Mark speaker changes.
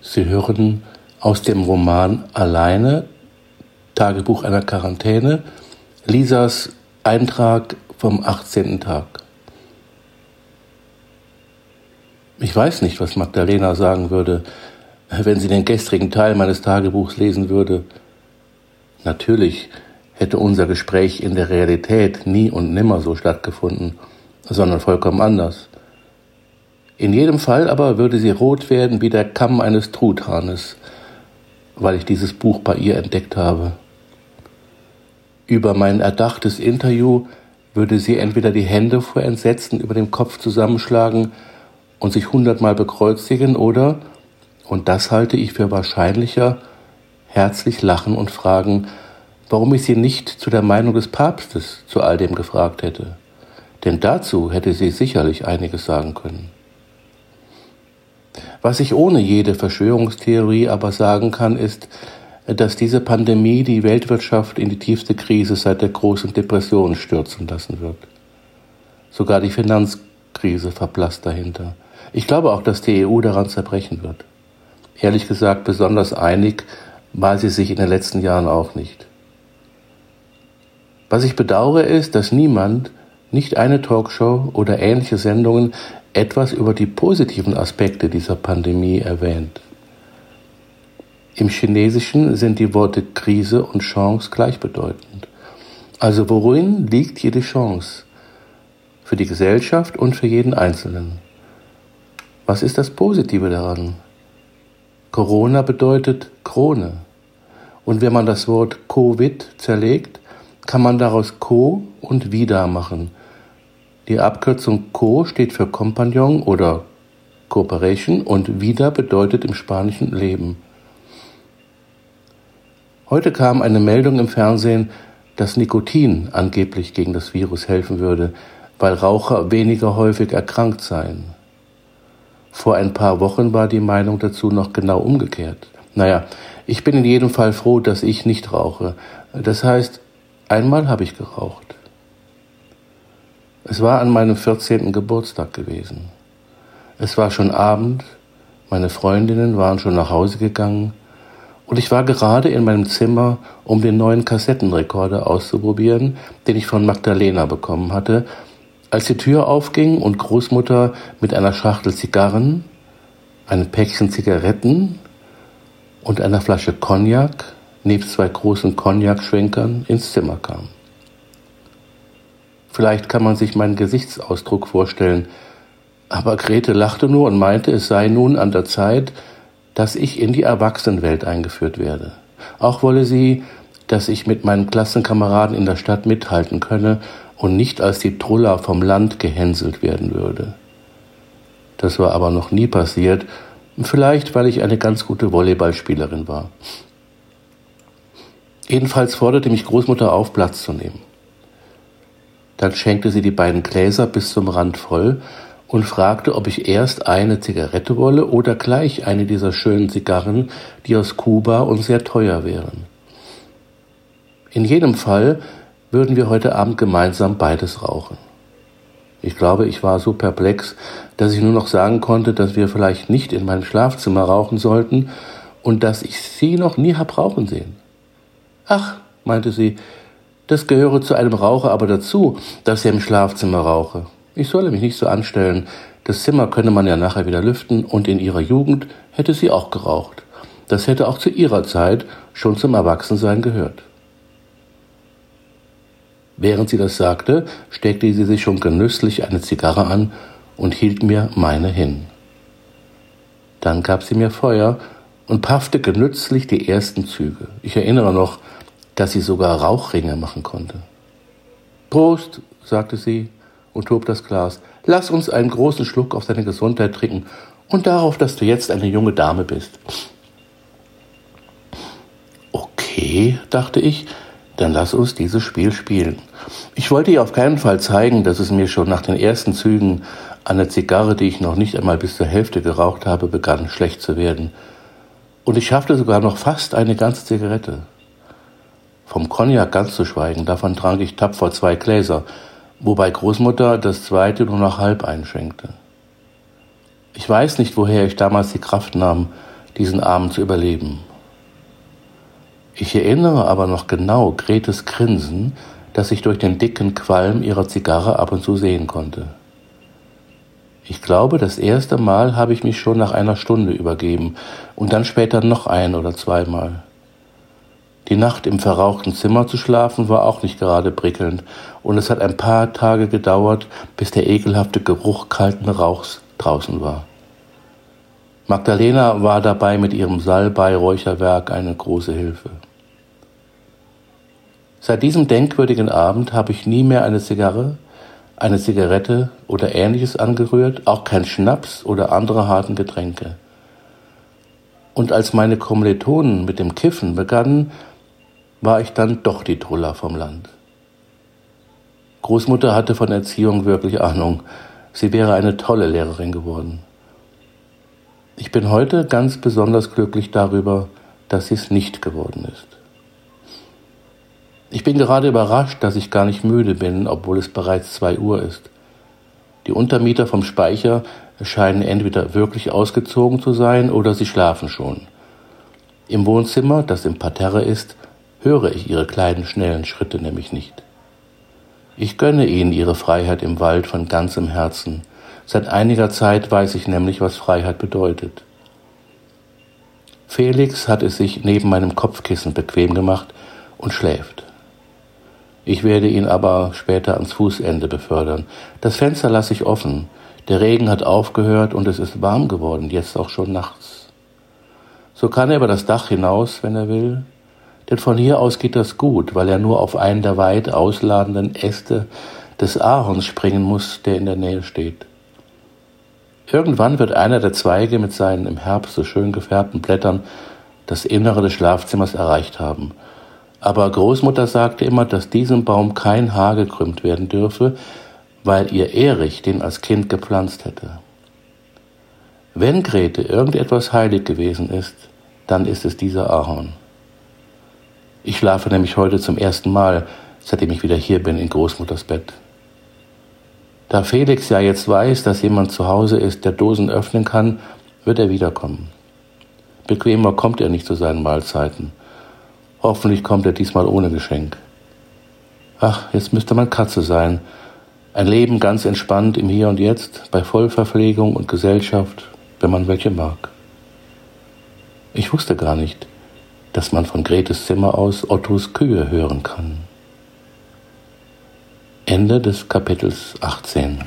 Speaker 1: Sie hören aus dem Roman Alleine, Tagebuch einer Quarantäne, Lisas Eintrag vom 18. Tag. Ich weiß nicht, was Magdalena sagen würde, wenn sie den gestrigen Teil meines Tagebuchs lesen würde. Natürlich hätte unser Gespräch in der Realität nie und nimmer so stattgefunden, sondern vollkommen anders. In jedem Fall aber würde sie rot werden wie der Kamm eines Truthahnes, weil ich dieses Buch bei ihr entdeckt habe. Über mein erdachtes Interview würde sie entweder die Hände vor Entsetzen über dem Kopf zusammenschlagen und sich hundertmal bekreuzigen oder, und das halte ich für wahrscheinlicher, herzlich lachen und fragen, warum ich sie nicht zu der Meinung des Papstes zu all dem gefragt hätte. Denn dazu hätte sie sicherlich einiges sagen können. Was ich ohne jede Verschwörungstheorie aber sagen kann, ist, dass diese Pandemie die Weltwirtschaft in die tiefste Krise seit der großen Depression stürzen lassen wird. Sogar die Finanzkrise verblasst dahinter. Ich glaube auch, dass die EU daran zerbrechen wird. Ehrlich gesagt, besonders einig war sie sich in den letzten Jahren auch nicht. Was ich bedauere ist, dass niemand, nicht eine Talkshow oder ähnliche Sendungen etwas über die positiven Aspekte dieser Pandemie erwähnt. Im Chinesischen sind die Worte Krise und Chance gleichbedeutend. Also worin liegt die Chance? Für die Gesellschaft und für jeden Einzelnen. Was ist das Positive daran? Corona bedeutet Krone. Und wenn man das Wort Covid zerlegt, kann man daraus Co und wieder machen. Die Abkürzung Co steht für Kompagnon oder Cooperation und wieder bedeutet im Spanischen Leben. Heute kam eine Meldung im Fernsehen, dass Nikotin angeblich gegen das Virus helfen würde, weil Raucher weniger häufig erkrankt seien. Vor ein paar Wochen war die Meinung dazu noch genau umgekehrt. Naja, ich bin in jedem Fall froh, dass ich nicht rauche. Das heißt, einmal habe ich geraucht. Es war an meinem 14. Geburtstag gewesen. Es war schon Abend, meine Freundinnen waren schon nach Hause gegangen und ich war gerade in meinem Zimmer, um den neuen Kassettenrekorder auszuprobieren, den ich von Magdalena bekommen hatte, als die Tür aufging und Großmutter mit einer Schachtel Zigarren, einem Päckchen Zigaretten und einer Flasche Cognac nebst zwei großen Cognac-Schwenkern ins Zimmer kam. Vielleicht kann man sich meinen Gesichtsausdruck vorstellen. Aber Grete lachte nur und meinte, es sei nun an der Zeit, dass ich in die Erwachsenenwelt eingeführt werde. Auch wolle sie, dass ich mit meinen Klassenkameraden in der Stadt mithalten könne und nicht als die Truller vom Land gehänselt werden würde. Das war aber noch nie passiert, vielleicht weil ich eine ganz gute Volleyballspielerin war. Jedenfalls forderte mich Großmutter auf, Platz zu nehmen. Dann schenkte sie die beiden Gläser bis zum Rand voll und fragte, ob ich erst eine Zigarette wolle oder gleich eine dieser schönen Zigarren, die aus Kuba und sehr teuer wären. In jedem Fall würden wir heute Abend gemeinsam beides rauchen. Ich glaube, ich war so perplex, dass ich nur noch sagen konnte, dass wir vielleicht nicht in meinem Schlafzimmer rauchen sollten und dass ich sie noch nie hab rauchen sehen. Ach, meinte sie, das gehöre zu einem Raucher aber dazu, dass er im Schlafzimmer rauche. Ich solle mich nicht so anstellen. Das Zimmer könne man ja nachher wieder lüften und in ihrer Jugend hätte sie auch geraucht. Das hätte auch zu ihrer Zeit schon zum Erwachsensein gehört. Während sie das sagte, steckte sie sich schon genüsslich eine Zigarre an und hielt mir meine hin. Dann gab sie mir Feuer und paffte genüsslich die ersten Züge. Ich erinnere noch, dass sie sogar Rauchringe machen konnte. Prost, sagte sie und hob das Glas. Lass uns einen großen Schluck auf deine Gesundheit trinken und darauf, dass du jetzt eine junge Dame bist. Okay, dachte ich, dann lass uns dieses Spiel spielen. Ich wollte ihr auf keinen Fall zeigen, dass es mir schon nach den ersten Zügen an der Zigarre, die ich noch nicht einmal bis zur Hälfte geraucht habe, begann schlecht zu werden. Und ich schaffte sogar noch fast eine ganze Zigarette. Vom Cognac ganz zu schweigen, davon trank ich tapfer zwei Gläser, wobei Großmutter das zweite nur noch halb einschenkte. Ich weiß nicht, woher ich damals die Kraft nahm, diesen Abend zu überleben. Ich erinnere aber noch genau Gretes Grinsen, das ich durch den dicken Qualm ihrer Zigarre ab und zu sehen konnte. Ich glaube, das erste Mal habe ich mich schon nach einer Stunde übergeben und dann später noch ein oder zweimal. Die Nacht im verrauchten Zimmer zu schlafen war auch nicht gerade prickelnd und es hat ein paar Tage gedauert, bis der ekelhafte Geruch kalten Rauchs draußen war. Magdalena war dabei mit ihrem Salbei-Räucherwerk eine große Hilfe. Seit diesem denkwürdigen Abend habe ich nie mehr eine Zigarre, eine Zigarette oder ähnliches angerührt, auch kein Schnaps oder andere harten Getränke. Und als meine Kommilitonen mit dem Kiffen begannen, war ich dann doch die Truller vom Land. Großmutter hatte von Erziehung wirklich Ahnung. Sie wäre eine tolle Lehrerin geworden. Ich bin heute ganz besonders glücklich darüber, dass sie es nicht geworden ist. Ich bin gerade überrascht, dass ich gar nicht müde bin, obwohl es bereits zwei Uhr ist. Die Untermieter vom Speicher scheinen entweder wirklich ausgezogen zu sein oder sie schlafen schon. Im Wohnzimmer, das im Parterre ist, höre ich ihre kleinen schnellen Schritte nämlich nicht. Ich gönne ihnen ihre Freiheit im Wald von ganzem Herzen. Seit einiger Zeit weiß ich nämlich, was Freiheit bedeutet. Felix hat es sich neben meinem Kopfkissen bequem gemacht und schläft. Ich werde ihn aber später ans Fußende befördern. Das Fenster lasse ich offen. Der Regen hat aufgehört und es ist warm geworden, jetzt auch schon nachts. So kann er über das Dach hinaus, wenn er will. Denn von hier aus geht das gut, weil er nur auf einen der weit ausladenden Äste des Ahorns springen muss, der in der Nähe steht. Irgendwann wird einer der Zweige mit seinen im Herbst so schön gefärbten Blättern das Innere des Schlafzimmers erreicht haben aber Großmutter sagte immer, dass diesem Baum kein Haar gekrümmt werden dürfe, weil ihr Erich den als Kind gepflanzt hätte. Wenn Grete irgendetwas heilig gewesen ist, dann ist es dieser Ahorn. Ich schlafe nämlich heute zum ersten Mal, seitdem ich wieder hier bin, in Großmutters Bett. Da Felix ja jetzt weiß, dass jemand zu Hause ist, der Dosen öffnen kann, wird er wiederkommen. Bequemer kommt er nicht zu seinen Mahlzeiten. Hoffentlich kommt er diesmal ohne Geschenk. Ach, jetzt müsste man Katze sein. Ein Leben ganz entspannt im Hier und Jetzt, bei Vollverpflegung und Gesellschaft, wenn man welche mag. Ich wusste gar nicht, dass man von Gretes Zimmer aus Ottos Kühe hören kann. Ende des Kapitels 18